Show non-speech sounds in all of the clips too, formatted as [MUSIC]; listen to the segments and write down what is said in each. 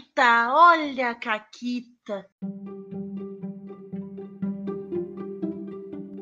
Caquita, olha a Caquita.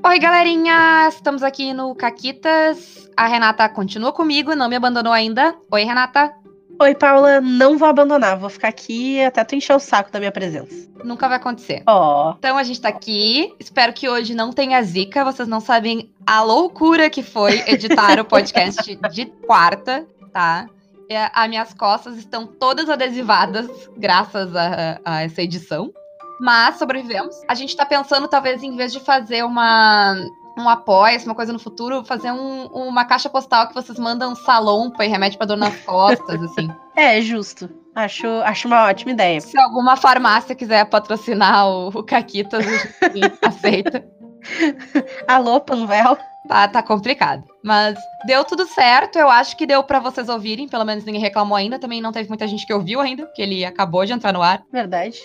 Oi, galerinha! Estamos aqui no Caquitas. A Renata continua comigo, não me abandonou ainda. Oi, Renata. Oi, Paula, não vou abandonar, vou ficar aqui até tu encher o saco da minha presença. Nunca vai acontecer. Ó. Então a gente tá aqui. Espero que hoje não tenha zica. Vocês não sabem a loucura que foi editar o podcast de quarta, tá? A- As minhas costas estão todas adesivadas graças a, a essa edição. Mas sobrevivemos. A gente tá pensando, talvez, em vez de fazer uma. Um apoio, uma coisa no futuro, fazer um- uma caixa postal que vocês mandam salompa e remédio pra dor nas [LAUGHS] costas, assim. É, justo. Acho, acho uma ótima ideia. Se alguma farmácia quiser patrocinar o, o Caquitas, [LAUGHS] aceita. Alô, Panvel? Tá, tá complicado. Mas deu tudo certo. Eu acho que deu pra vocês ouvirem. Pelo menos ninguém reclamou ainda. Também não teve muita gente que ouviu ainda, porque ele acabou de entrar no ar. Verdade.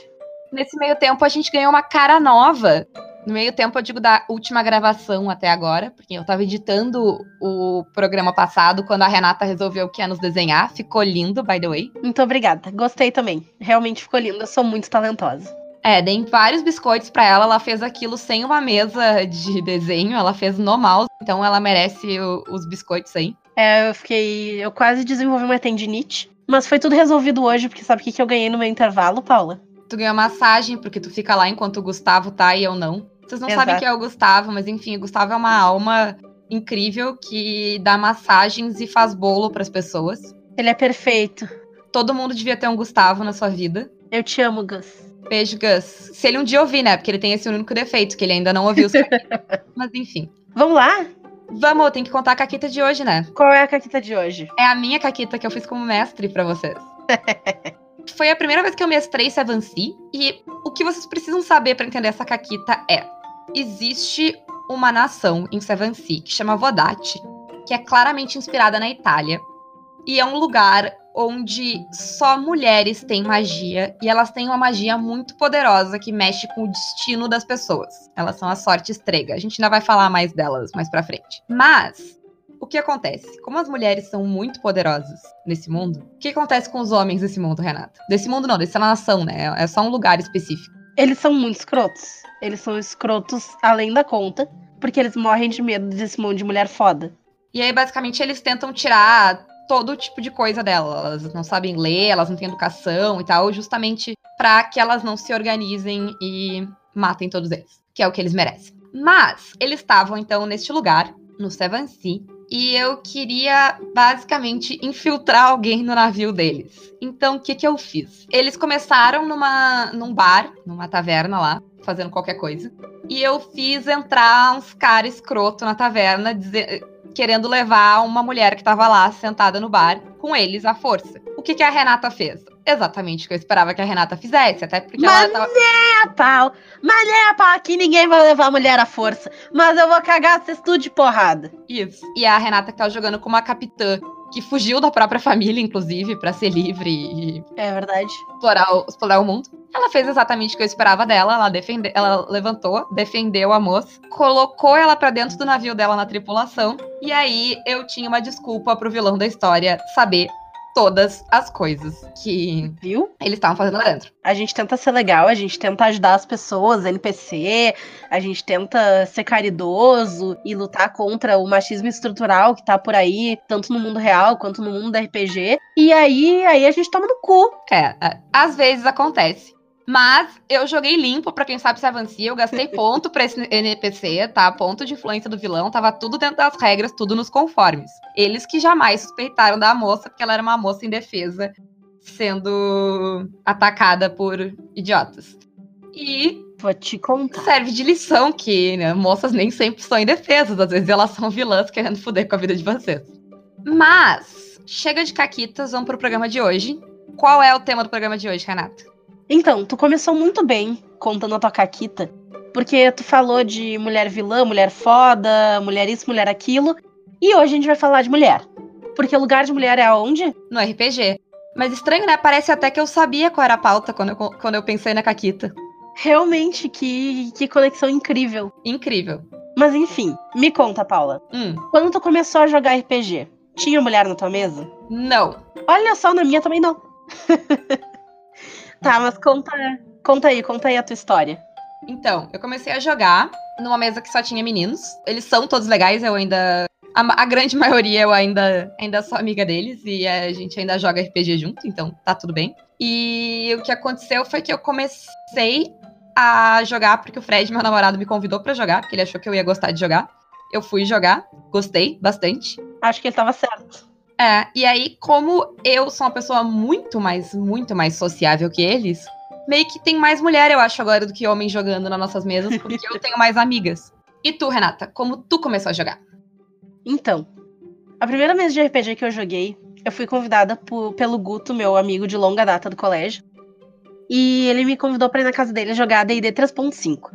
Nesse meio tempo, a gente ganhou uma cara nova. No meio tempo, eu digo da última gravação até agora, porque eu tava editando o programa passado quando a Renata resolveu que ia nos desenhar. Ficou lindo, by the way. Muito obrigada. Gostei também. Realmente ficou lindo. Eu sou muito talentosa. É, dei vários biscoitos pra ela. Ela fez aquilo sem uma mesa de [LAUGHS] desenho. Ela fez no mouse. Então ela merece o- os biscoitos aí. É, eu fiquei. Eu quase desenvolvi uma tendinite. Mas foi tudo resolvido hoje, porque sabe o que, que eu ganhei no meu intervalo, Paula? Tu ganhou massagem, porque tu fica lá enquanto o Gustavo tá e eu não. Vocês não sabem Exato. quem é o Gustavo, mas enfim, o Gustavo é uma alma incrível que dá massagens e faz bolo pras pessoas. Ele é perfeito. Todo mundo devia ter um Gustavo na sua vida. Eu te amo, Gus. Beijo, Gus. Se ele um dia ouvir, né? Porque ele tem esse único defeito, que ele ainda não ouviu [LAUGHS] Mas enfim. Vamos lá? Vamos, tem que contar a caquita de hoje, né? Qual é a caquita de hoje? É a minha caquita que eu fiz como mestre pra vocês. [LAUGHS] Foi a primeira vez que eu mestrei Seven Sea, e o que vocês precisam saber pra entender essa caquita é: existe uma nação em Seven Sea que chama Vodate, que é claramente inspirada na Itália, e é um lugar onde só mulheres têm magia e elas têm uma magia muito poderosa que mexe com o destino das pessoas. Elas são a sorte estrega. A gente ainda vai falar mais delas mais pra frente. Mas o que acontece? Como as mulheres são muito poderosas nesse mundo, o que acontece com os homens desse mundo, Renata? Desse mundo não, dessa nação, né? É só um lugar específico. Eles são muito escrotos. Eles são escrotos além da conta, porque eles morrem de medo desse monte de mulher foda. E aí, basicamente, eles tentam tirar todo tipo de coisa dela. Elas não sabem ler, elas não têm educação e tal, justamente pra que elas não se organizem e matem todos eles, que é o que eles merecem. Mas eles estavam então neste lugar, no Seven Sea, e eu queria basicamente infiltrar alguém no navio deles. Então, o que que eu fiz? Eles começaram numa num bar, numa taverna lá, fazendo qualquer coisa. E eu fiz entrar uns caras escroto na taverna, dizer, querendo levar uma mulher que tava lá sentada no bar com eles à força. O que, que a Renata fez? Exatamente o que eu esperava que a Renata fizesse, até porque Mas ela tava. É a pau. Mas nem a pau. Aqui ninguém vai levar a mulher à força. Mas eu vou cagar vocês tudo de porrada. Isso. E a Renata que tava jogando com uma capitã que fugiu da própria família, inclusive, pra ser livre e É verdade. explorar o, explorar o mundo. Ela fez exatamente o que eu esperava dela. Ela, defende, ela levantou, defendeu a moça, colocou ela pra dentro do navio dela na tripulação. E aí eu tinha uma desculpa pro vilão da história saber todas as coisas que Viu? eles estavam fazendo lá dentro. A gente tenta ser legal, a gente tenta ajudar as pessoas, NPC, a gente tenta ser caridoso e lutar contra o machismo estrutural que tá por aí, tanto no mundo real quanto no mundo da RPG. E aí, aí a gente toma no cu. É, é, às vezes acontece. Mas eu joguei limpo, pra quem sabe se avancia, eu gastei ponto pra esse NPC, tá? Ponto de influência do vilão, tava tudo dentro das regras, tudo nos conformes. Eles que jamais suspeitaram da moça, porque ela era uma moça indefesa, sendo atacada por idiotas. E Vou te contar. serve de lição que né, moças nem sempre são indefesas, às vezes elas são vilãs querendo foder com a vida de vocês. Mas, chega de caquitas, vamos pro programa de hoje. Qual é o tema do programa de hoje, Renata? Então, tu começou muito bem contando a tua caquita, porque tu falou de mulher vilã, mulher foda, mulher isso, mulher aquilo, e hoje a gente vai falar de mulher. Porque o lugar de mulher é aonde? No RPG. Mas estranho, né? Parece até que eu sabia qual era a pauta quando eu, quando eu pensei na Caquita. Realmente, que, que conexão incrível. Incrível. Mas enfim, me conta, Paula. Hum, Quando tu começou a jogar RPG, tinha mulher na tua mesa? não. Olha só, na minha também não. [LAUGHS] Tá, mas conta, conta aí, conta aí a tua história. Então, eu comecei a jogar numa mesa que só tinha meninos. Eles são todos legais, eu ainda. A, a, grande [LAUGHS] maioria eu ainda, ainda sou amiga deles e a gente ainda joga RPG junto, então tá tudo bem. E o que aconteceu foi que eu comecei a jogar porque o Fred, meu namorado, me convidou para jogar, porque ele achou que eu ia gostar de jogar. Eu fui jogar, gostei bastante. Acho que ele tava certo. É, e aí, como eu sou uma pessoa muito mais, muito mais sociável que eles, meio que tem mais mulher, eu acho, agora do que homem jogando nas nossas mesas, porque eu tenho mais amigas. E tu, Renata, como tu começou a jogar? Então, a primeira mesa de RPG que eu joguei, eu fui convidada por, pelo Guto, meu amigo de longa data do colégio. E ele me convidou para ir na casa dele jogar D&D 3.5.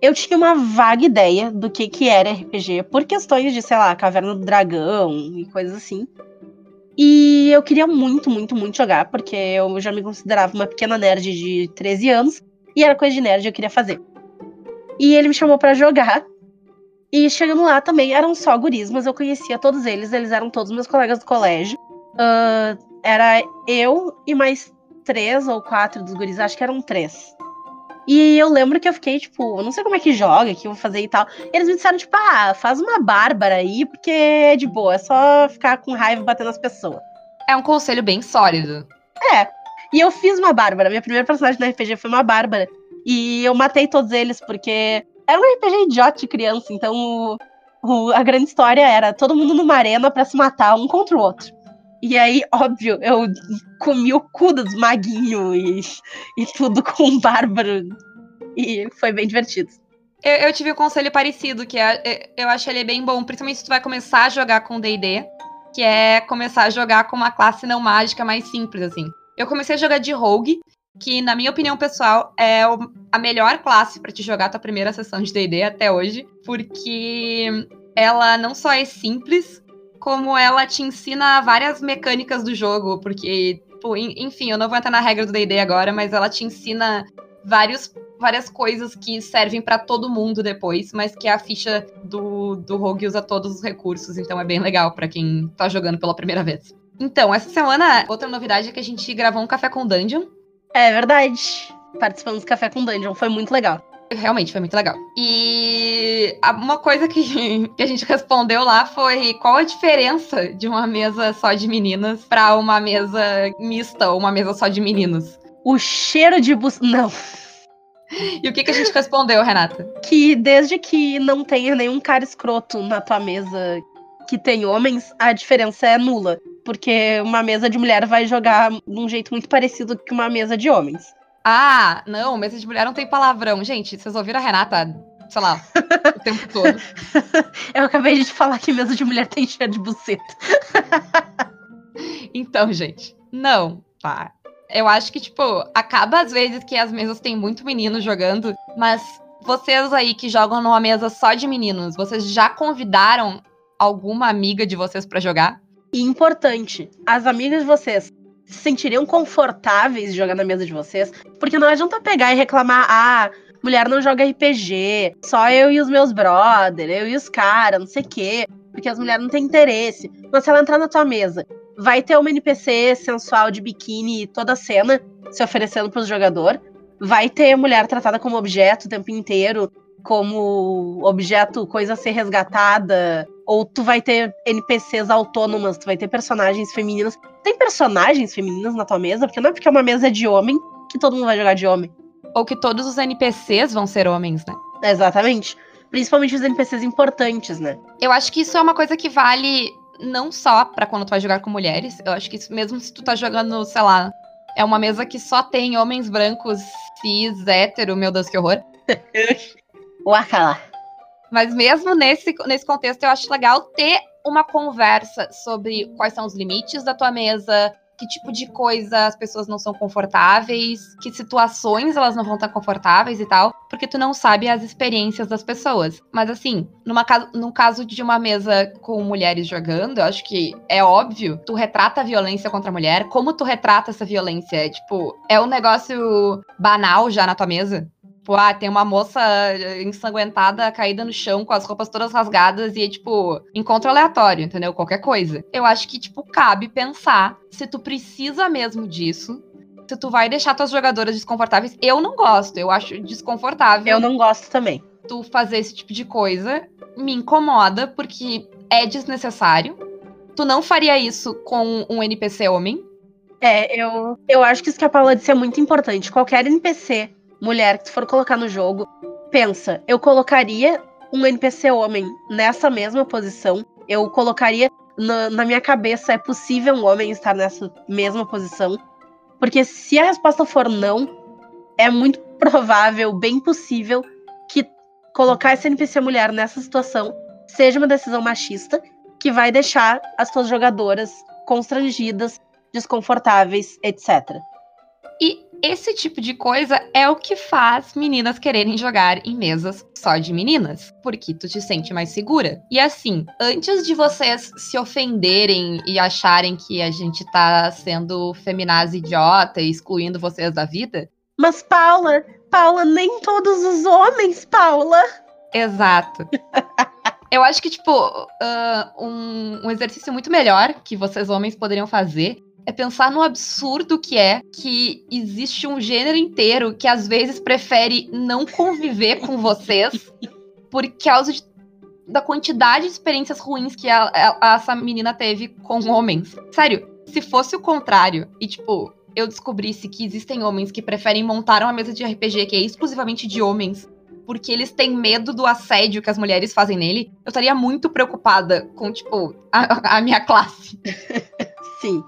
Eu tinha uma vaga ideia do que que era RPG, por questões de, sei lá, Caverna do Dragão e coisas assim. E eu queria muito, muito, muito jogar, porque eu já me considerava uma pequena nerd de 13 anos, e era coisa de nerd que eu queria fazer. E ele me chamou para jogar. E chegando lá também, eram só guris, mas eu conhecia todos eles, eles eram todos meus colegas do colégio. Uh, era eu e mais três ou quatro dos guris, acho que eram três. E eu lembro que eu fiquei, tipo, eu não sei como é que joga, que eu vou fazer e tal. E eles me disseram, tipo, ah, faz uma Bárbara aí, porque é de boa, é só ficar com raiva bater nas pessoas. É um conselho bem sólido. É. E eu fiz uma Bárbara. Minha primeira personagem no RPG foi uma Bárbara. E eu matei todos eles, porque era um RPG idiota de criança, então o, o, a grande história era todo mundo numa arena para se matar um contra o outro. E aí, óbvio, eu comi o cu dos maguinhos e, e tudo [LAUGHS] com o bárbaro. E foi bem divertido. Eu, eu, tive um conselho parecido, que é, é eu acho ele bem bom, principalmente se tu vai começar a jogar com D&D, que é começar a jogar com uma classe não mágica mais simples, assim. Eu comecei a jogar de Rogue, que, na minha opinião pessoal, é a melhor classe para te jogar tua primeira sessão de D&D até hoje, porque ela não só é simples, como ela te ensina várias mecânicas do jogo, porque, pô, enfim, eu não vou entrar na regra do D&D agora, mas ela te ensina vários, várias coisas que servem para todo mundo depois, mas que a ficha do, do Rogue usa todos os recursos, então é bem legal para quem tá jogando pela primeira vez. Então, essa semana, outra novidade é que a gente gravou um café com Dungeon. É verdade. Participamos do café com Dungeon, foi muito legal. Realmente, foi muito legal. E uma coisa que, [LAUGHS] que a gente respondeu lá foi qual a diferença de uma mesa só de meninas para uma mesa mista ou uma mesa só de meninos? O cheiro de bus... Não. E o que, que a gente respondeu, Renata? Que desde que não tenha nenhum cara escroto na tua mesa que tem homens, a diferença é nula. Porque uma mesa de mulher vai jogar de um jeito muito parecido que uma mesa de homens. Ah, não, mesa de mulher não tem palavrão. Gente, vocês ouviram a Renata, sei lá, o tempo todo. [LAUGHS] Eu acabei de falar que mesa de mulher tem cheiro de buceta. então, gente, não, tá. Eu acho que, tipo, acaba às vezes que as mesas têm muito menino jogando, mas vocês aí que jogam numa mesa só de meninos, vocês já convidaram alguma amiga de vocês para jogar? E importante, as amigas de vocês se sentiriam confortáveis de jogar na mesa de vocês. Porque não adianta pegar e reclamar, ah, mulher não joga RPG, só eu e os meus brother, eu e os caras, não sei o quê. Porque as mulheres não têm interesse. Mas se ela entrar na tua mesa, vai ter uma NPC sensual de biquíni toda a cena se oferecendo pros jogador. Vai ter mulher tratada como objeto o tempo inteiro, como objeto, coisa a ser resgatada, ou tu vai ter NPCs autônomas, tu vai ter personagens femininas. Tem personagens femininas na tua mesa? Porque não é porque é uma mesa de homem que todo mundo vai jogar de homem. Ou que todos os NPCs vão ser homens, né? Exatamente. Principalmente os NPCs importantes, né? Eu acho que isso é uma coisa que vale não só para quando tu vai jogar com mulheres. Eu acho que isso, mesmo se tu tá jogando, sei lá, é uma mesa que só tem homens brancos, cis, hétero, meu Deus, que horror. [LAUGHS] Uacala. Mas mesmo nesse, nesse contexto, eu acho legal ter uma conversa sobre quais são os limites da tua mesa, que tipo de coisa as pessoas não são confortáveis, que situações elas não vão estar confortáveis e tal, porque tu não sabe as experiências das pessoas. Mas assim, numa, no caso de uma mesa com mulheres jogando, eu acho que é óbvio, tu retrata a violência contra a mulher, como tu retrata essa violência? Tipo, é um negócio banal já na tua mesa? Tipo, ah, tem uma moça eh, ensanguentada caída no chão com as roupas todas rasgadas e é, tipo, encontro aleatório, entendeu? Qualquer coisa. Eu acho que, tipo, cabe pensar se tu precisa mesmo disso. tu, tu vai deixar tuas jogadoras desconfortáveis. Eu não gosto, eu acho desconfortável. Eu não gosto também. Tu fazer esse tipo de coisa me incomoda porque é desnecessário. Tu não faria isso com um NPC homem. É, eu, eu acho que isso que a Paula disse é muito importante. Qualquer NPC mulher que tu for colocar no jogo, pensa, eu colocaria um NPC homem nessa mesma posição. Eu colocaria na, na minha cabeça, é possível um homem estar nessa mesma posição? Porque se a resposta for não, é muito [LAUGHS] provável, bem possível, que colocar esse NPC mulher nessa situação seja uma decisão machista que vai deixar as suas jogadoras constrangidas, desconfortáveis, etc. E esse tipo de coisa é o que faz meninas quererem jogar em mesas só de meninas, porque tu te sente mais segura. E assim, antes de vocês se ofenderem e acharem que a gente tá sendo feminaz idiota e excluindo vocês da vida. Mas, Paula, Paula, nem todos os homens, Paula. Exato. Eu acho que, tipo, uh, um, um exercício muito melhor que vocês homens poderiam fazer é pensar no absurdo que é que existe um gênero inteiro que às vezes prefere não conviver com vocês por causa de, da quantidade de experiências ruins que a, a, essa menina teve com homens. Sério, se fosse o contrário e, tipo, eu descobrisse que existem homens que preferem montar uma mesa de RPG que é exclusivamente de homens porque eles têm medo do assédio que as mulheres fazem nele, eu estaria muito preocupada com, tipo, a, a minha classe. [LAUGHS] Sim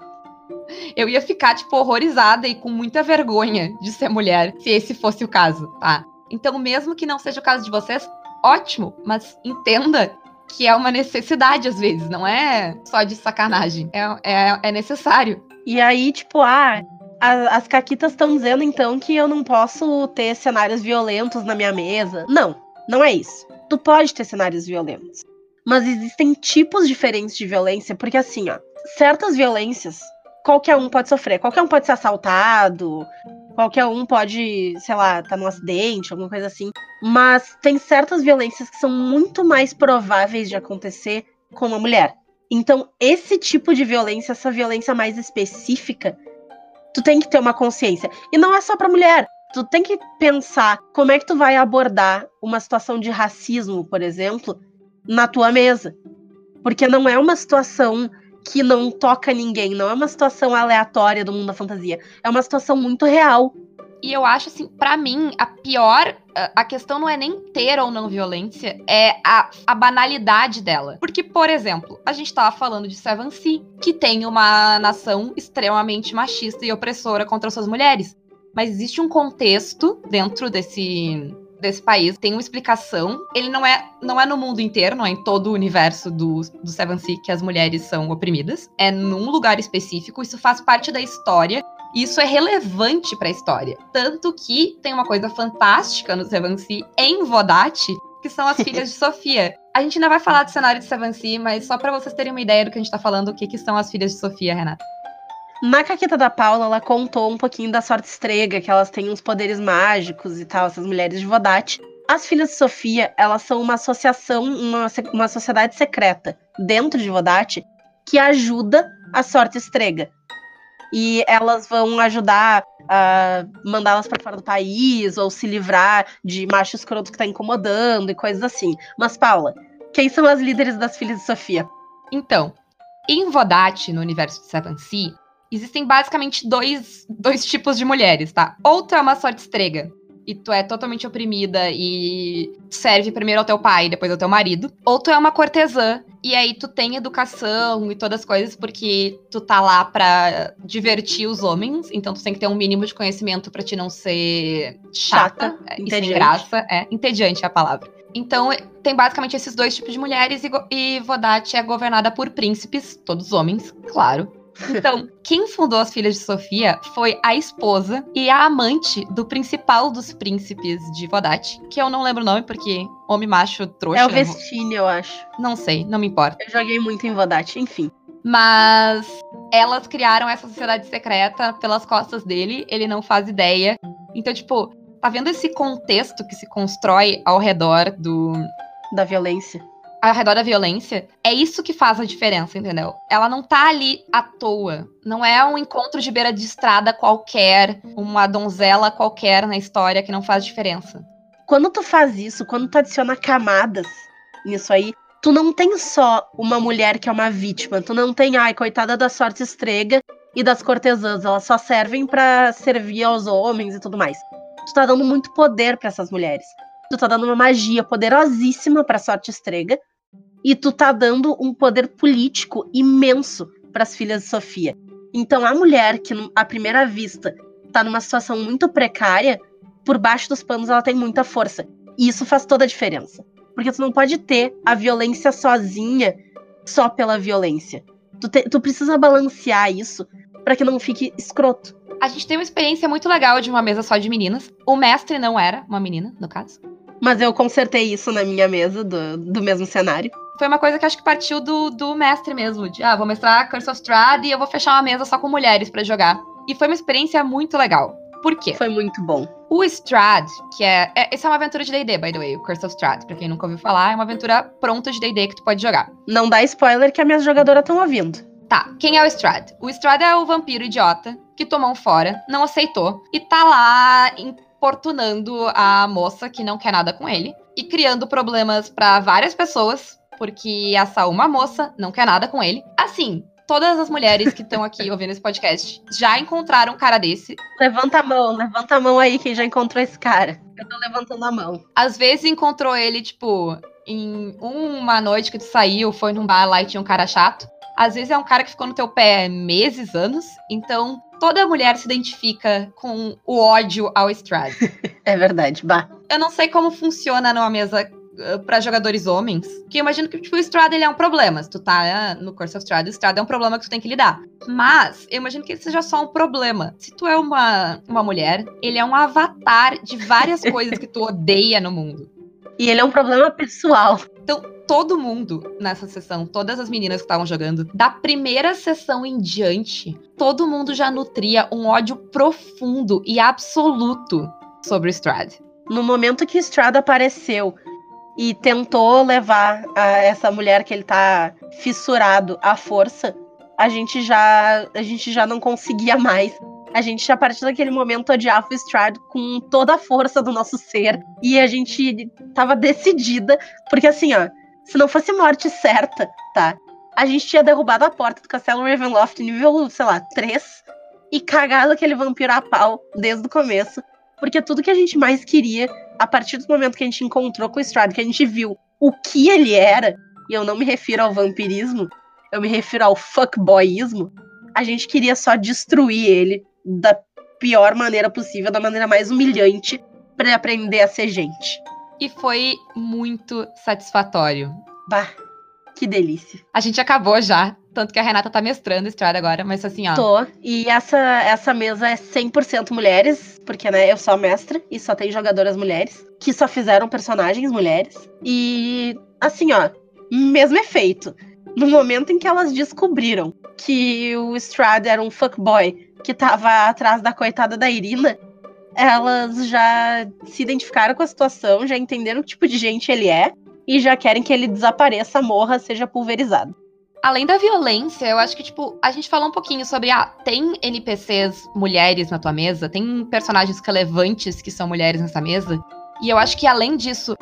eu ia ficar, tipo, horrorizada e com muita vergonha de ser mulher, se esse fosse o caso, tá? Então, mesmo que não seja o caso de vocês, ótimo, mas entenda que é uma necessidade às vezes, não é só de sacanagem, é, é, é necessário. E aí, tipo, ah, a, as caquitas estão dizendo então que eu não posso ter cenários violentos na minha mesa. Não, não é isso. Tu pode ter cenários violentos. Mas existem tipos diferentes de violência, porque assim, ó, certas violências qualquer um pode sofrer. Qualquer um pode ser assaltado, qualquer um pode, sei lá, tá num acidente, alguma coisa assim. Mas tem certas violências que são muito mais prováveis de acontecer com uma mulher. Então, esse tipo de violência, essa violência mais específica, tu tem que ter uma consciência. E não é só pra mulher. Tu tem que pensar como é que tu vai abordar uma situação de racismo, por exemplo, na tua mesa. Porque não é uma situação que não toca ninguém, não é uma situação aleatória do mundo da fantasia. É uma situação muito real. E eu acho assim, para mim, a pior. A questão não é nem ter ou não violência, é a, a banalidade dela. Porque, por exemplo, a gente tava falando de Seven Sea, que tem uma nação extremamente machista e opressora contra suas mulheres. Mas existe um contexto dentro desse, desse país tem uma explicação. Ele não é, não é no mundo inteiro, não é em todo o universo do, do Seven Sea que as mulheres são oprimidas. É num lugar específico, isso faz parte da história. E isso é relevante para a história. Tanto que tem uma coisa fantástica no Seven Sea em Vodate, que são as filhas de [LAUGHS] Sofia. A gente ainda vai falar do cenário de Seven Sea, mas só para vocês terem uma ideia do que a gente tá falando, o que, que são as filhas de Sofia, Renata. Na caqueta da Paula, ela contou um pouquinho da sorte estrega, que elas têm uns poderes mágicos e tal, essas mulheres de Vodate. As filhas de Sofia, elas são uma associação, uma, uma sociedade secreta dentro de Vodate que ajuda a sorte estrega. E elas vão ajudar a mandá-las para fora do país ou se livrar de macho escroto que tá incomodando e coisas assim. Mas, Paula, quem são as líderes das filhas de Sofia? Então, em Vodate, no universo de Seven Sea, existem basicamente dois, dois tipos de mulheres, tá? Ou tu é uma sorte estrega e tu é totalmente oprimida e serve primeiro ao teu pai e depois ao teu marido. Ou tu é uma cortesã e aí tu tem educação e todas as coisas porque tu tá lá pra divertir os homens, então tu tem que ter um mínimo de conhecimento para te não ser chata, chata é, e sem graça. É, entediante é a palavra. Então, tem basicamente esses dois tipos de mulheres e, e Vodate é governada por príncipes, todos homens, claro. Então, quem fundou as Filhas de Sofia foi a esposa e a amante do principal dos príncipes de Vodate, que eu não lembro o nome porque homem macho trouxa. É o Vestine, eu acho. Não sei, não me importa. Eu joguei muito em Vodate, enfim. Mas elas criaram essa sociedade secreta pelas costas dele, ele não faz ideia. Então, tipo, tá vendo esse contexto que se constrói ao redor do da violência ao redor da violência, é isso que faz a diferença, entendeu? Ela não tá ali à toa. Não é um encontro de beira de estrada qualquer, uma donzela qualquer na história que não faz diferença. Quando tu faz isso, quando tu adiciona camadas nisso aí, tu não tem só uma mulher que é uma vítima, tu não tem, ai, coitada da sorte estrega e das cortesãs, elas só servem para servir aos homens e tudo mais. Tu tá dando muito poder para essas mulheres. Tu tá dando uma magia poderosíssima pra sorte estrega e tu tá dando um poder político imenso para as filhas de Sofia. Então a mulher que à primeira vista tá numa situação muito precária, por baixo dos panos ela tem muita força. E isso faz toda a diferença. Porque tu não pode ter a violência sozinha só pela violência. Tu, te, tu precisa balancear isso para que não fique escroto. A gente tem uma experiência muito legal de uma mesa só de meninas. O mestre não era uma menina, no caso. Mas eu consertei isso na minha mesa do, do mesmo cenário foi uma coisa que acho que partiu do, do mestre mesmo. De, ah, vou mestrar Curse of Strahd e eu vou fechar uma mesa só com mulheres para jogar. E foi uma experiência muito legal. Por quê? Foi muito bom. O Strad, que é, é. Essa é uma aventura de DD, by the way, o Curse of Strahd. Pra quem nunca ouviu falar, é uma aventura pronta de DD que tu pode jogar. Não dá spoiler que as minhas jogadoras estão ouvindo. Tá, quem é o Strad? O Strad é o vampiro idiota que tomou um fora, não aceitou e tá lá importunando a moça que não quer nada com ele e criando problemas para várias pessoas, porque essa uma moça não quer nada com ele. Assim, todas as mulheres que estão aqui [LAUGHS] ouvindo esse podcast já encontraram um cara desse. Levanta a mão, levanta a mão aí quem já encontrou esse cara. Eu tô levantando a mão. Às vezes encontrou ele, tipo, em uma noite que tu saiu, foi num bar lá e tinha um cara chato. Às vezes é um cara que ficou no teu pé meses, anos. Então, toda mulher se identifica com o ódio ao Strad. [LAUGHS] é verdade, bah. Eu não sei como funciona numa mesa para jogadores homens, que eu imagino que tipo, o Strad ele é um problema. Se tu tá no Curse of Strad, o Strad é um problema que tu tem que lidar. Mas eu imagino que ele seja só um problema. Se tu é uma, uma mulher, ele é um avatar de várias coisas que tu odeia no mundo. E ele é um problema pessoal. Então, todo mundo nessa sessão, todas as meninas que estavam jogando, da primeira sessão em diante, todo mundo já nutria um ódio profundo e absoluto sobre o Strad. No momento que Strad apareceu e tentou levar essa mulher que ele tá fissurado à força, a gente já a gente já não conseguia mais. A gente, a partir daquele momento, odiava o Strad com toda a força do nosso ser. E a gente tava decidida, porque assim, ó, se não fosse morte certa, tá? A gente tinha derrubado a porta do castelo Ravenloft nível, sei lá, 3 e cagado aquele vampiro a pau desde o começo. Porque tudo que a gente mais queria, a partir do momento que a gente encontrou com o Strad, que a gente viu o que ele era, e eu não me refiro ao vampirismo, eu me refiro ao fuckboyismo, a gente queria só destruir ele da pior maneira possível, da maneira mais humilhante, para aprender a ser gente e foi muito satisfatório. Bah, que delícia. A gente acabou já, tanto que a Renata tá mestrando Estrada agora, mas assim, ó. Tô. E essa, essa mesa é 100% mulheres, porque, né, eu sou mestra e só tem jogadoras mulheres, que só fizeram personagens mulheres. E, assim, ó, mesmo efeito. No momento em que elas descobriram que o Strad era um fuckboy que tava atrás da coitada da Irina, elas já se identificaram com a situação, já entenderam que tipo de gente ele é e já querem que ele desapareça, morra, seja pulverizado. Além da violência, eu acho que, tipo, a gente falou um pouquinho sobre, ah, tem NPCs mulheres na tua mesa, tem personagens relevantes que são mulheres nessa mesa. E eu acho que, além disso,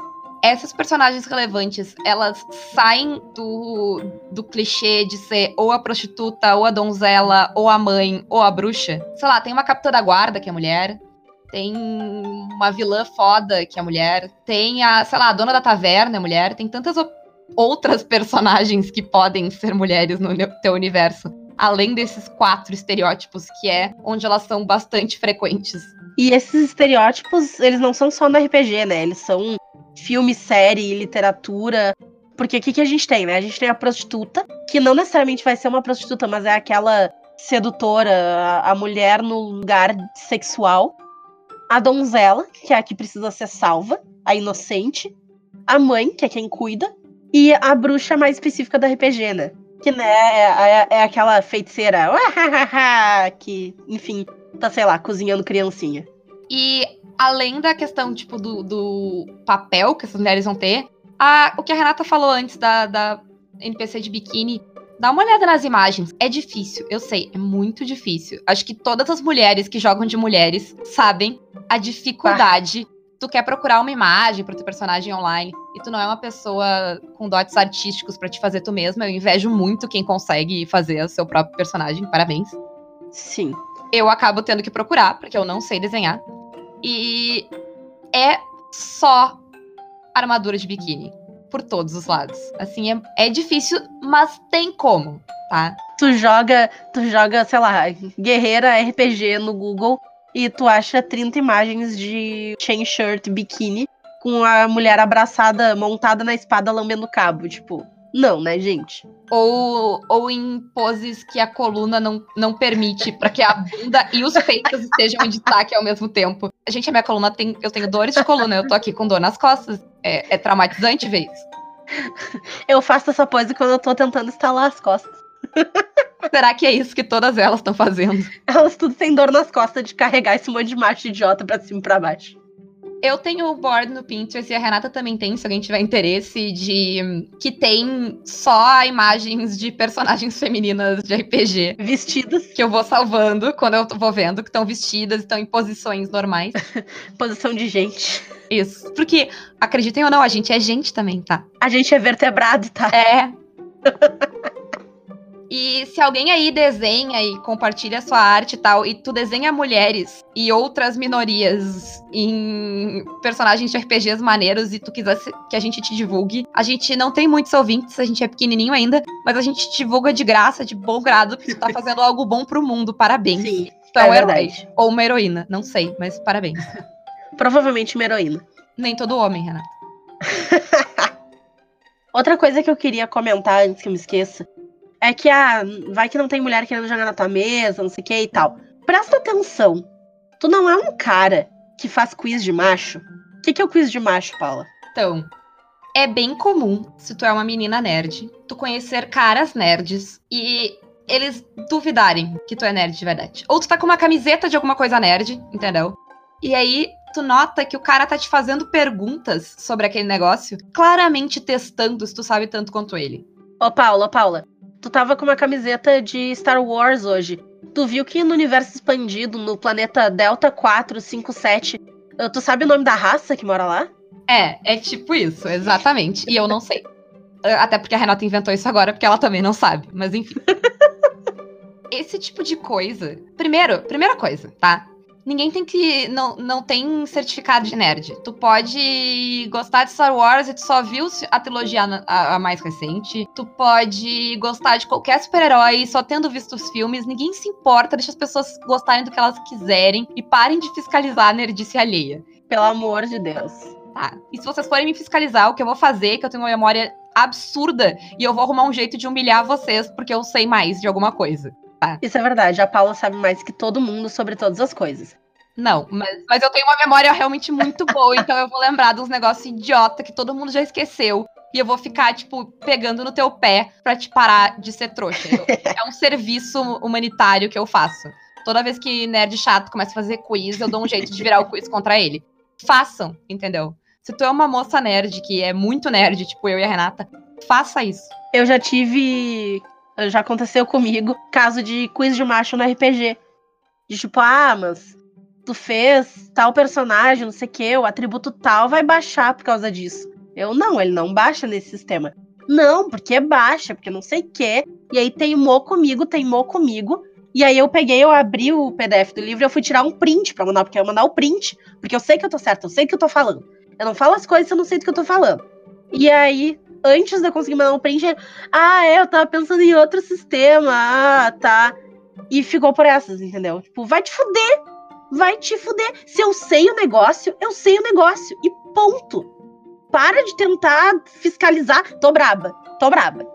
essas personagens relevantes, elas saem do, do clichê de ser ou a prostituta, ou a donzela, ou a mãe, ou a bruxa. Sei lá, tem uma capitã da guarda que é mulher, tem uma vilã foda que é mulher, tem a, sei lá, a dona da taverna é mulher, tem tantas outras personagens que podem ser mulheres no teu universo, além desses quatro estereótipos que é onde elas são bastante frequentes. E esses estereótipos, eles não são só no RPG, né? Eles são filme, série, literatura. Porque o que, que a gente tem, né? A gente tem a prostituta, que não necessariamente vai ser uma prostituta, mas é aquela sedutora, a mulher no lugar sexual a donzela, que é a que precisa ser salva, a inocente, a mãe, que é quem cuida, e a bruxa mais específica do RPG, né? Que né, é, é, é aquela feiticeira que, enfim, tá, sei lá, cozinhando criancinha. E além da questão, tipo, do, do papel que essas mulheres vão ter, A, o que a Renata falou antes da, da NPC de biquíni, dá uma olhada nas imagens. É difícil, eu sei, é muito difícil. Acho que todas as mulheres que jogam de mulheres sabem a dificuldade. Tu quer procurar uma imagem pro teu personagem online e tu não é uma pessoa com dotes artísticos para te fazer tu mesma. Eu invejo muito quem consegue fazer o seu próprio personagem. Parabéns. Sim. Eu acabo tendo que procurar, porque eu não sei desenhar. E é só armadura de biquíni. Por todos os lados. Assim, é, é difícil, mas tem como, tá? Tu joga, tu joga, sei lá, guerreira RPG no Google e tu acha 30 imagens de chain shirt biquíni com a mulher abraçada, montada na espada, lambendo cabo. Tipo, não, né, gente? Ou, ou em poses que a coluna não, não permite para que a bunda e os peitos estejam em destaque ao mesmo tempo. Gente, a minha coluna tem. Eu tenho dores de coluna, eu tô aqui com dor nas costas. É, é traumatizante ver isso. Eu faço essa pose quando eu tô tentando estalar as costas. [LAUGHS] Será que é isso que todas elas estão fazendo? Elas tudo têm dor nas costas de carregar esse monte de macho idiota pra cima e pra baixo. Eu tenho o board no Pinterest e a Renata também tem, se alguém tiver interesse, de que tem só imagens de personagens [LAUGHS] femininas de RPG. Vestidas. Que eu vou salvando quando eu vou vendo que estão vestidas, estão em posições normais. [LAUGHS] Posição de gente. Isso. Porque, acreditem ou não, a gente é gente também, tá? A gente é vertebrado, tá? É. [LAUGHS] E se alguém aí desenha e compartilha sua arte e tal, e tu desenha mulheres e outras minorias em personagens de RPGs maneiros e tu quiser que a gente te divulgue, a gente não tem muitos ouvintes, a gente é pequenininho ainda, mas a gente divulga de graça, de bom grado, porque tu tá [LAUGHS] fazendo algo bom pro mundo. Parabéns. Sim. Tu é, é um herói. Ou uma heroína, não sei, mas parabéns. [LAUGHS] Provavelmente uma heroína. Nem todo homem, Renata. [LAUGHS] Outra coisa que eu queria comentar antes que eu me esqueça é que, ah, vai que não tem mulher querendo jogar na tua mesa, não sei o que e tal. Presta atenção. Tu não é um cara que faz quiz de macho? O que, que é o quiz de macho, Paula? Então, é bem comum, se tu é uma menina nerd, tu conhecer caras nerds e eles duvidarem que tu é nerd de verdade. Ou tu tá com uma camiseta de alguma coisa nerd, entendeu? E aí tu nota que o cara tá te fazendo perguntas sobre aquele negócio, claramente testando se tu sabe tanto quanto ele. Ô, Paula, Paula, tu tava com uma camiseta de Star Wars hoje. Tu viu que no universo expandido, no planeta Delta 457, eh, tu sabe o nome da raça que mora lá? É, é tipo isso, exatamente. E eu não sei. [LAUGHS] Eh, Até porque a Renata inventou isso agora, porque ela também não sabe. Mas enfim. [LAUGHS] Esse tipo de coisa. Primeiro, primeira coisa, tá? Ninguém tem que. Não, não tem certificado de nerd. Tu pode gostar de Star Wars e tu só viu a trilogia a, a mais recente. Tu pode gostar de qualquer super-herói só tendo visto os filmes. Ninguém se importa, deixa as pessoas gostarem do que elas quiserem e parem de fiscalizar a nerdice alheia. Pelo amor de Deus. Tá. E se vocês forem me fiscalizar, o que eu vou fazer, que eu tenho uma memória absurda, e eu vou arrumar um jeito de humilhar vocês, porque eu sei mais de alguma coisa. Isso é verdade. A Paula sabe mais que todo mundo sobre todas as coisas. Não, mas, mas eu tenho uma memória realmente muito boa, [LAUGHS] então eu vou lembrar dos negócios idiota que todo mundo já esqueceu. E eu vou ficar, tipo, pegando no teu pé pra te parar de ser trouxa. Eu- [LAUGHS] é um serviço humanitário que eu faço. Toda vez que nerd chato começa a fazer quiz, eu dou um jeito de virar o quiz contra ele. Façam, entendeu? Se tu é uma moça nerd, que é muito nerd, tipo eu e a Renata, faça isso. Eu já tive. Já aconteceu comigo caso de quiz de macho no RPG. De tipo, ah, mas tu fez tal personagem, não sei o que, o atributo tal vai baixar por causa disso. Eu não, ele não baixa nesse sistema. Não, porque baixa, porque não sei o que. E aí teimou comigo, teimou comigo. E aí eu peguei, eu abri o PDF do livro e eu fui tirar um print pra mandar, porque eu ia mandar o print. Porque eu sei que eu tô certa, eu sei que eu tô falando. Eu não falo as coisas se eu não sei do que eu tô falando. E aí, antes de eu conseguir mandar um print, ah, é, eu tava pensando em outro sistema, ah, tá. E ficou por essas, entendeu? Tipo, vai te fuder, vai te fuder. Se eu sei o negócio, eu sei o negócio. E ponto. Para de tentar fiscalizar. Tô braba, tô braba.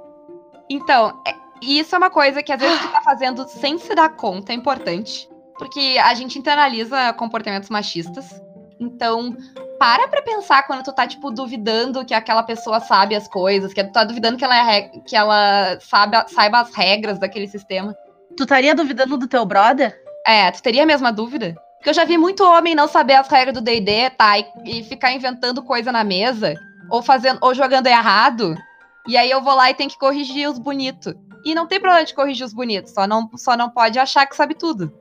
Então, é- isso é uma coisa que às vezes tu tá [GASPS] fazendo sem se dar conta, é importante. Porque a gente internaliza comportamentos machistas. Então, para pra pensar quando tu tá, tipo, duvidando que aquela pessoa sabe as coisas, que tu tá duvidando que ela, é que ela sabe, saiba as regras daquele sistema. Tu estaria duvidando do teu brother? É, tu teria a mesma dúvida? Porque eu já vi muito homem não saber as regras do D&D, tá? E, e ficar inventando coisa na mesa. ou fazendo, ou jogando errado, e aí eu vou lá e tenho que corrigir os bonitos. E não tem problema de corrigir os bonitos, só não, só não pode achar que sabe tudo.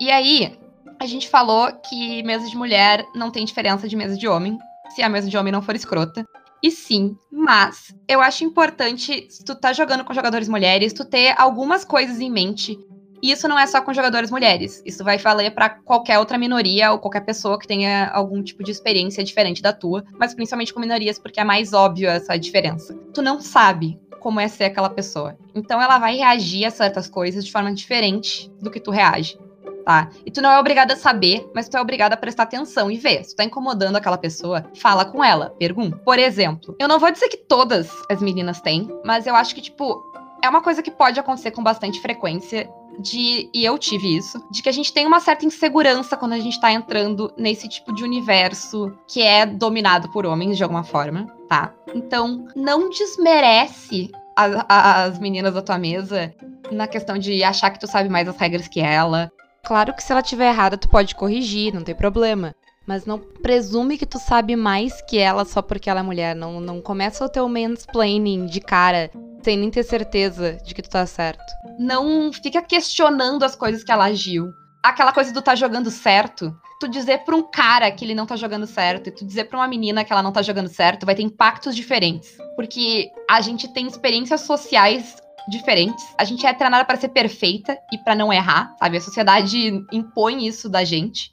E aí, a gente falou que mesa de mulher não tem diferença de mesa de homem, se a mesa de homem não for escrota. E sim, mas eu acho importante, se tu tá jogando com jogadores mulheres, tu ter algumas coisas em mente. E isso não é só com jogadores mulheres. Isso vai valer para qualquer outra minoria ou qualquer pessoa que tenha algum tipo de experiência diferente da tua, mas principalmente com minorias, porque é mais óbvio essa diferença. Tu não sabe como é ser aquela pessoa. Então ela vai reagir a certas coisas de forma diferente do que tu reage tá? E tu não é obrigada a saber, mas tu é obrigada a prestar atenção e ver. Se tu tá incomodando aquela pessoa, fala com ela, pergunta. Por exemplo, eu não vou dizer que todas as meninas têm, mas eu acho que, tipo, é uma coisa que pode acontecer com bastante frequência. De, e eu tive isso, de que a gente tem uma certa insegurança quando a gente tá entrando nesse tipo de universo que é dominado por homens de alguma forma, tá? Então, não desmerece a, a, as meninas da tua mesa na questão de achar que tu sabe mais as regras que ela, Claro que se ela estiver errada, tu pode corrigir, não tem problema. Mas não presume que tu sabe mais que ela só porque ela é mulher. Não, não começa o teu mansplaining de cara, sem nem ter certeza de que tu tá certo. Não fica questionando as coisas que ela agiu. Aquela coisa do tá jogando certo. Tu dizer pra um cara que ele não tá jogando certo e tu dizer pra uma menina que ela não tá jogando certo vai ter impactos diferentes. Porque a gente tem experiências sociais diferentes. A gente é treinada para ser perfeita e para não errar, sabe? A sociedade impõe isso da gente.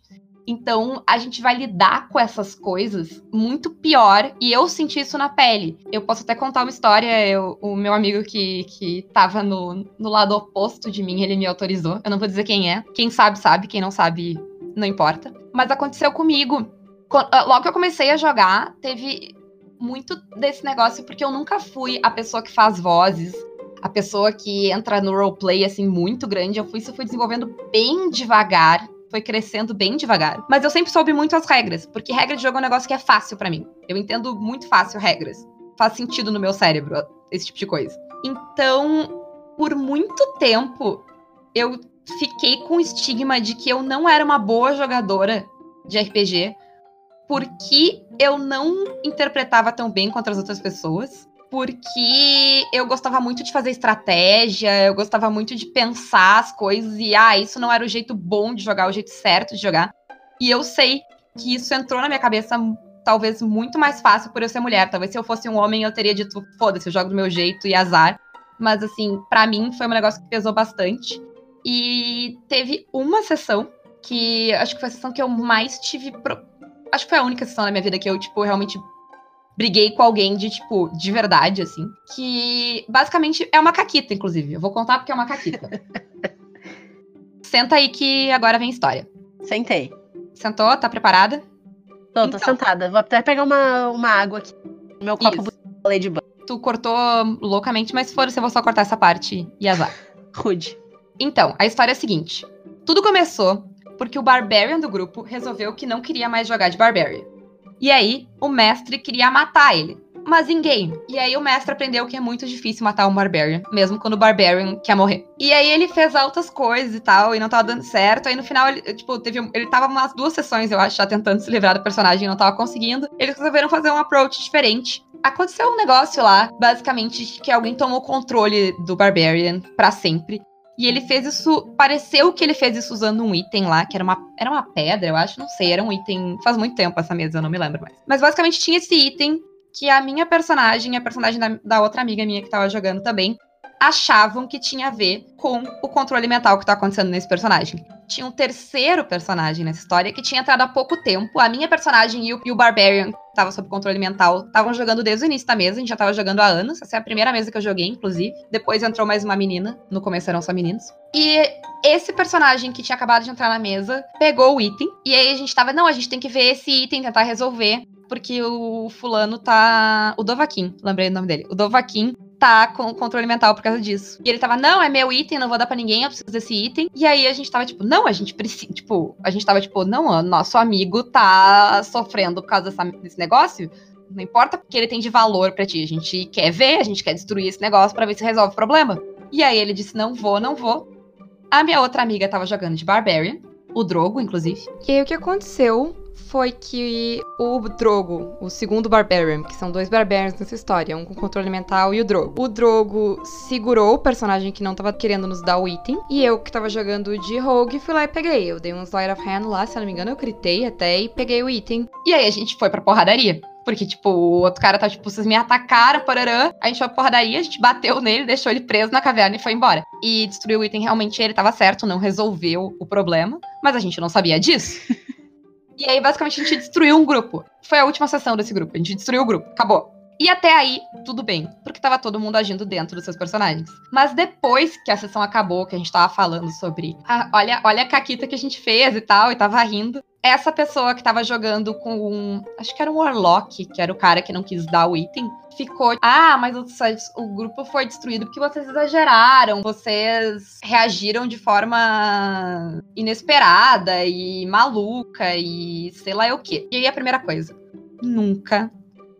Então, a gente vai lidar com essas coisas muito pior. E eu senti isso na pele. Eu posso até contar uma história. Eu, o meu amigo que, que tava no, no lado oposto de mim, ele me autorizou. Eu não vou dizer quem é. Quem sabe, sabe. Quem não sabe, não importa. Mas aconteceu comigo. Ah, logo que eu comecei a jogar, teve muito desse negócio, porque eu nunca fui a pessoa que faz vozes, a pessoa que entra no roleplay, assim, muito grande. Eu fui, isso foi desenvolvendo bem devagar. Foi crescendo bem devagar. Mas eu sempre soube muito as regras, porque regra de jogo é um negócio que é fácil para mim. Eu entendo muito fácil regras. Faz sentido no meu cérebro, esse tipo de coisa. Então, por muito tempo, eu fiquei com o estigma de que eu não era uma boa jogadora de RPG, porque eu não interpretava tão bem contra as outras pessoas porque eu gostava muito de fazer estratégia, eu gostava muito de pensar as coisas e, ah, isso não era o jeito bom de jogar, o jeito certo de jogar. E eu sei que isso entrou na minha cabeça talvez muito mais fácil por eu ser mulher. Talvez se eu fosse um homem eu teria dito, foda-se, eu jogo do meu jeito e azar. Mas assim, para mim foi um negócio que pesou bastante. E teve uma sessão que acho que foi a sessão que eu mais tive. Pro... Acho que foi a única sessão na minha vida que eu, tipo, realmente briguei com alguém de, tipo, de verdade, assim. Que basicamente é uma caquita, inclusive. Eu vou contar porque é uma caquita. [LAUGHS] Senta aí que agora vem história. Sentei. Sentou? Tá preparada? Tô, então. tô sentada. Vou até pegar uma, uma água aqui. Meu copo de banho. Tu cortou loucamente, mas foda-se, eu vou só cortar essa parte e azar. [LAUGHS] Rude. Então, a história é a seguinte. Tudo começou porque o Barbarian do grupo resolveu que não queria mais jogar de Barbarian. E aí, o mestre queria matar ele. Mas em game. E aí o mestre aprendeu que é muito difícil matar um Barbarian, mesmo quando o Barbarian quer morrer. E aí ele fez altas coisas e tal, e não tava dando certo. Aí no final, ele, tipo, teve. Ele tava umas duas sessões, eu acho, já tentando se livrar do personagem e não tava conseguindo. Eles resolveram fazer um approach diferente. Aconteceu um negócio lá, basicamente, que alguém tomou o controle do Barbarian para sempre. E ele fez isso. Pareceu que ele fez isso usando um item lá, que era uma, era uma pedra, eu acho, não sei. Era um item. Faz muito tempo essa mesa, eu não me lembro mais. Mas basicamente tinha esse item que a minha personagem, a personagem da, da outra amiga minha que tava jogando também, achavam que tinha a ver com o controle mental que tá acontecendo nesse personagem. Tinha um terceiro personagem nessa história que tinha entrado há pouco tempo. A minha personagem e o, e o Barbarian, que tava sob controle mental, estavam jogando desde o início da mesa. A gente já tava jogando há anos. Essa é a primeira mesa que eu joguei, inclusive. Depois entrou mais uma menina. No começo eram só meninos. E esse personagem que tinha acabado de entrar na mesa pegou o item. E aí a gente tava, não, a gente tem que ver esse item, tentar resolver porque o fulano tá. O Dovaquim, lembrei o nome dele. O Dovaquim tá com controle mental por causa disso. E ele tava, não, é meu item, não vou dar pra ninguém, eu preciso desse item. E aí a gente tava tipo, não, a gente precisa. Tipo, a gente tava tipo, não, nosso amigo tá sofrendo por causa dessa, desse negócio. Não importa porque ele tem de valor para ti. A gente quer ver, a gente quer destruir esse negócio para ver se resolve o problema. E aí ele disse: não vou, não vou. A minha outra amiga tava jogando de Barbarian, o Drogo, inclusive. E aí o que aconteceu foi que o Drogo, o segundo Barbarian, que são dois Barbarians nessa história, um com controle mental e o Drogo. O Drogo segurou o personagem que não tava querendo nos dar o item, e eu que tava jogando de Rogue fui lá e peguei. Eu dei um Slide of Hand lá, se eu não me engano, eu gritei até e peguei o item. E aí a gente foi pra porradaria. Porque, tipo, o outro cara tá, tipo, vocês me atacaram, pararã. A gente foi pra porradaria, a gente bateu nele, deixou ele preso na caverna e foi embora. E destruiu o item, realmente ele tava certo, não resolveu o problema. Mas a gente não sabia disso. [LAUGHS] e aí, basicamente, a gente destruiu um grupo. Foi a última sessão desse grupo. A gente destruiu o grupo. Acabou. E até aí, tudo bem, porque tava todo mundo agindo dentro dos seus personagens. Mas depois que a sessão acabou, que a gente tava falando sobre, ah, olha, olha a caquita que a gente fez e tal, e tava rindo, essa pessoa que tava jogando com um. Acho que era um Warlock, que era o cara que não quis dar o item. Ficou. Ah, mas o, o grupo foi destruído porque vocês exageraram. Vocês reagiram de forma inesperada e maluca e sei lá o quê. E aí a primeira coisa. Nunca,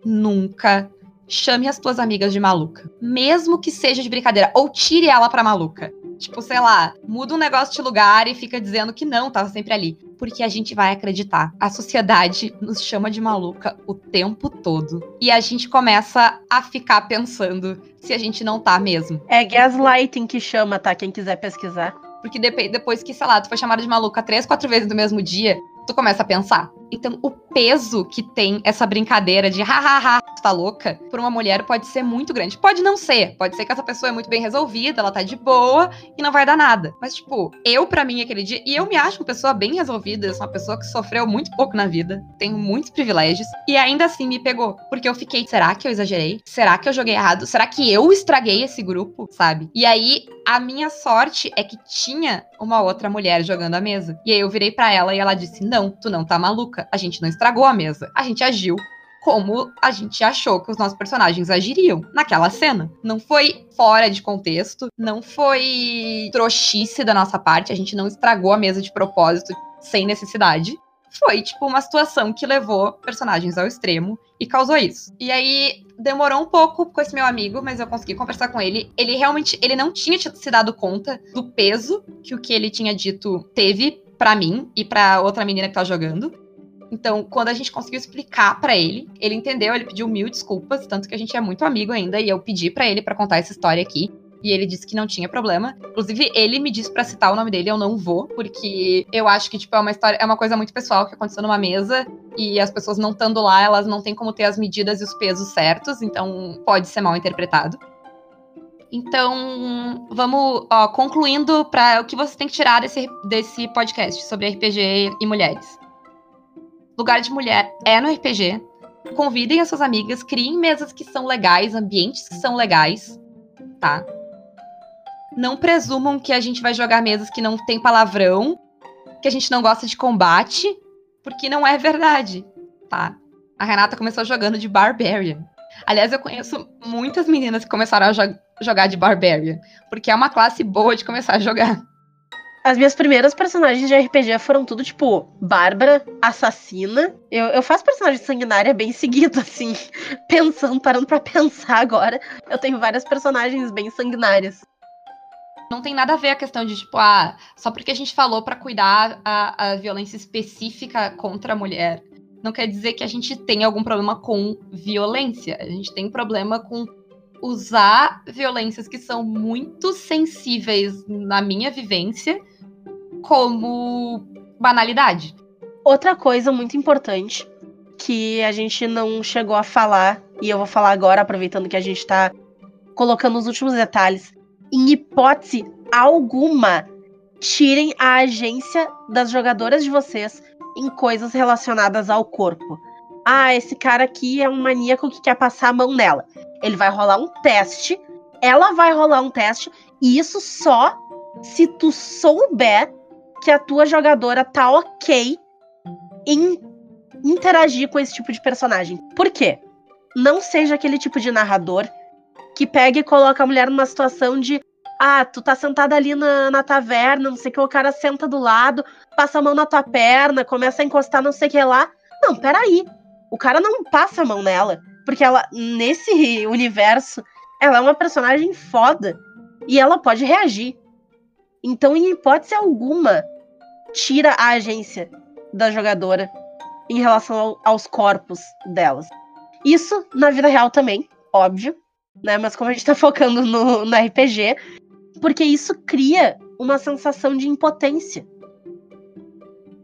nunca chame as tuas amigas de maluca. Mesmo que seja de brincadeira. Ou tire ela pra maluca. Tipo, sei lá, muda um negócio de lugar e fica dizendo que não, tava sempre ali. Porque a gente vai acreditar. A sociedade nos chama de maluca o tempo todo. E a gente começa a ficar pensando se a gente não tá mesmo. É gaslighting que chama, tá? Quem quiser pesquisar. Porque depois que, sei lá, tu foi chamada de maluca três, quatro vezes no mesmo dia, tu começa a pensar. Então, o peso que tem essa brincadeira de hahaha, tu tá louca, por uma mulher pode ser muito grande. Pode não ser. Pode ser que essa pessoa é muito bem resolvida, ela tá de boa e não vai dar nada. Mas, tipo, eu, para mim, aquele dia, e eu me acho uma pessoa bem resolvida, eu sou uma pessoa que sofreu muito pouco na vida, tenho muitos privilégios, e ainda assim me pegou. Porque eu fiquei, será que eu exagerei? Será que eu joguei errado? Será que eu estraguei esse grupo, sabe? E aí, a minha sorte é que tinha uma outra mulher jogando a mesa. E aí eu virei para ela e ela disse: Não, tu não tá maluca a gente não estragou a mesa. A gente agiu como a gente achou que os nossos personagens agiriam naquela cena. Não foi fora de contexto, não foi trouxice da nossa parte, a gente não estragou a mesa de propósito sem necessidade. Foi, tipo, uma situação que levou personagens ao extremo e causou isso. E aí, demorou um pouco com esse meu amigo, mas eu consegui conversar com ele. Ele realmente, ele não tinha se dado conta do peso que o que ele tinha dito teve para mim e para outra menina que tá jogando. Então, quando a gente conseguiu explicar para ele, ele entendeu, ele pediu mil desculpas, tanto que a gente é muito amigo ainda, e eu pedi para ele para contar essa história aqui. E ele disse que não tinha problema. Inclusive, ele me disse para citar o nome dele, eu não vou, porque eu acho que, tipo, é uma história, é uma coisa muito pessoal que aconteceu numa mesa e as pessoas não estando lá, elas não têm como ter as medidas e os pesos certos, então pode ser mal interpretado. Então, vamos, ó, concluindo para o que você tem que tirar desse, desse podcast sobre RPG e mulheres lugar de mulher é no RPG. Convidem as suas amigas, criem mesas que são legais, ambientes que são legais, tá? Não presumam que a gente vai jogar mesas que não tem palavrão, que a gente não gosta de combate, porque não é verdade, tá? A Renata começou jogando de Barbarian. Aliás, eu conheço muitas meninas que começaram a jo jogar de Barbarian, porque é uma classe boa de começar a jogar. As minhas primeiras personagens de RPG foram tudo, tipo, Bárbara, assassina. Eu, eu faço personagem sanguinária bem seguido, [LAUGHS] assim. Pensando, parando pra pensar agora. Eu tenho várias personagens bem sanguinárias. Não tem nada a ver a questão de, tipo, ah, só porque a gente falou para cuidar a, a violência específica contra a mulher. Não quer dizer que a gente tem algum problema com violência. A gente tem problema com usar violências que são muito sensíveis na minha vivência como banalidade. Outra coisa muito importante que a gente não chegou a falar, e eu vou falar agora, aproveitando que a gente tá colocando os últimos detalhes. Em hipótese alguma, tirem a agência das jogadoras de vocês em coisas relacionadas ao corpo. Ah, esse cara aqui é um maníaco que quer passar a mão nela. Ele vai rolar um teste, ela vai rolar um teste, e isso só se tu souber que a tua jogadora tá ok em interagir com esse tipo de personagem. Por quê? Não seja aquele tipo de narrador que pega e coloca a mulher numa situação de ah, tu tá sentada ali na, na taverna, não sei o que, o cara senta do lado, passa a mão na tua perna, começa a encostar não sei o que lá. Não, peraí. O cara não passa a mão nela. Porque ela, nesse universo, ela é uma personagem foda. E ela pode reagir. Então, em hipótese alguma, tira a agência da jogadora em relação ao, aos corpos delas. Isso na vida real também, óbvio, né? Mas como a gente tá focando no, no RPG, porque isso cria uma sensação de impotência.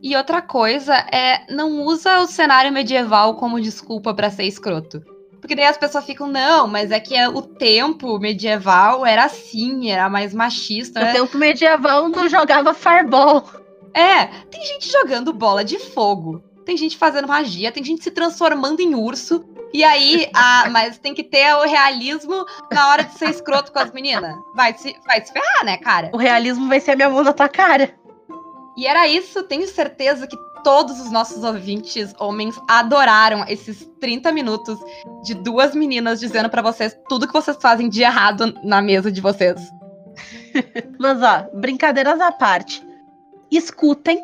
E outra coisa é não usa o cenário medieval como desculpa para ser escroto. Porque daí as pessoas ficam, não, mas é que o tempo medieval era assim, era mais machista. O né? tempo medieval não jogava farball. É, tem gente jogando bola de fogo, tem gente fazendo magia, tem gente se transformando em urso. E aí, a, [LAUGHS] mas tem que ter o realismo na hora de ser escroto com as meninas. Vai se, vai se ferrar, né, cara? O realismo vai ser a minha mão na tua cara. E era isso, tenho certeza que todos os nossos ouvintes homens adoraram esses 30 minutos de duas meninas dizendo para vocês tudo que vocês fazem de errado na mesa de vocês. [LAUGHS] Mas ó, brincadeiras à parte. Escutem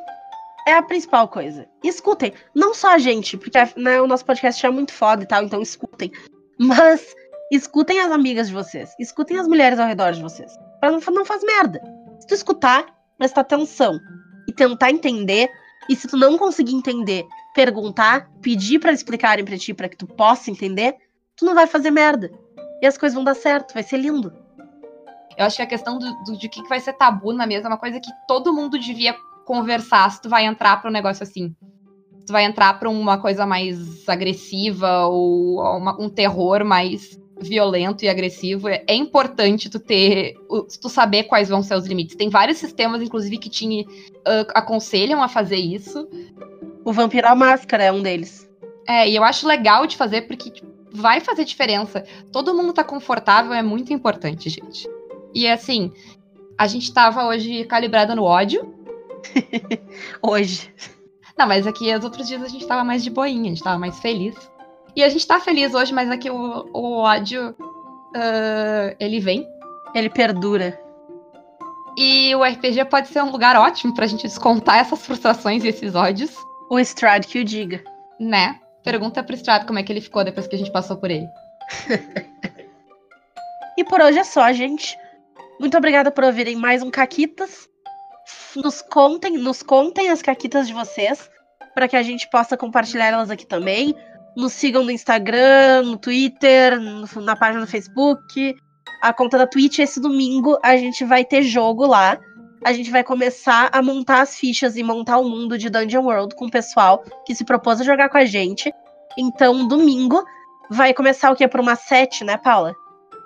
é a principal coisa. Escutem. Não só a gente, porque né, o nosso podcast é muito foda e tal, então escutem. Mas escutem as amigas de vocês. Escutem as mulheres ao redor de vocês. Pra não, não faz merda. Se tu escutar, prestar atenção e tentar entender, e se tu não conseguir entender, perguntar, pedir para explicarem para ti para que tu possa entender, tu não vai fazer merda. E as coisas vão dar certo, vai ser lindo. Eu acho que a questão do, do, de que vai ser tabu na mesa é uma coisa que todo mundo devia conversar se tu vai entrar para um negócio assim. Se tu vai entrar para uma coisa mais agressiva ou uma, um terror mais violento e agressivo, é, é importante tu ter, tu saber quais vão ser os limites. Tem vários sistemas, inclusive, que te uh, aconselham a fazer isso. O Vampiro à Máscara é um deles. É, e eu acho legal de fazer porque tipo, vai fazer diferença. Todo mundo tá confortável é muito importante, gente. E assim, a gente tava hoje calibrada no ódio. [LAUGHS] hoje. Não, mas aqui os outros dias a gente tava mais de boinha, a gente tava mais feliz. E a gente tá feliz hoje, mas aqui o, o ódio. Uh, ele vem. Ele perdura. E o RPG pode ser um lugar ótimo pra gente descontar essas frustrações e esses ódios. O Strad que o diga. Né? Pergunta pro Strad como é que ele ficou depois que a gente passou por ele. [LAUGHS] e por hoje é só, gente. Muito obrigada por ouvirem mais um Caquitas. Nos contem, nos contem as caquitas de vocês, para que a gente possa compartilhar elas aqui também. Nos sigam no Instagram, no Twitter, na página do Facebook, a conta da Twitch. Esse domingo a gente vai ter jogo lá. A gente vai começar a montar as fichas e montar o mundo de Dungeon World com o pessoal que se propôs a jogar com a gente. Então, domingo vai começar o quê? Por uma sete, né, Paula?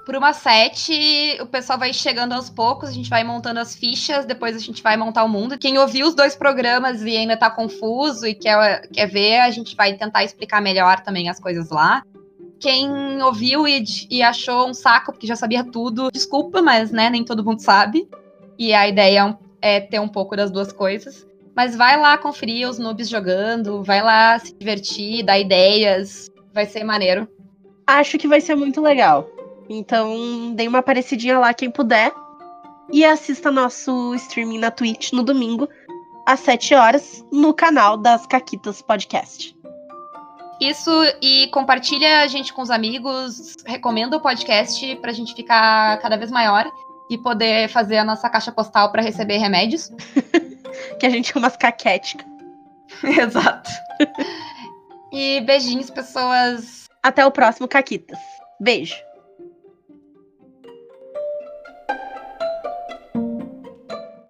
Por uma set, o pessoal vai chegando aos poucos, a gente vai montando as fichas, depois a gente vai montar o mundo. Quem ouviu os dois programas e ainda tá confuso e quer, quer ver, a gente vai tentar explicar melhor também as coisas lá. Quem ouviu e, e achou um saco, porque já sabia tudo, desculpa, mas né, nem todo mundo sabe. E a ideia é ter um pouco das duas coisas. Mas vai lá conferir os noobs jogando, vai lá se divertir, dar ideias, vai ser maneiro. Acho que vai ser muito legal. Então, dê uma aparecidinha lá quem puder. E assista nosso streaming na Twitch no domingo, às 7 horas, no canal das Caquitas Podcast. Isso, e compartilha a gente com os amigos, recomenda o podcast pra gente ficar cada vez maior e poder fazer a nossa caixa postal para receber remédios. [LAUGHS] que a gente chama as caquéticas. [LAUGHS] Exato. e beijinhos, pessoas. Até o próximo Caquitas. Beijo.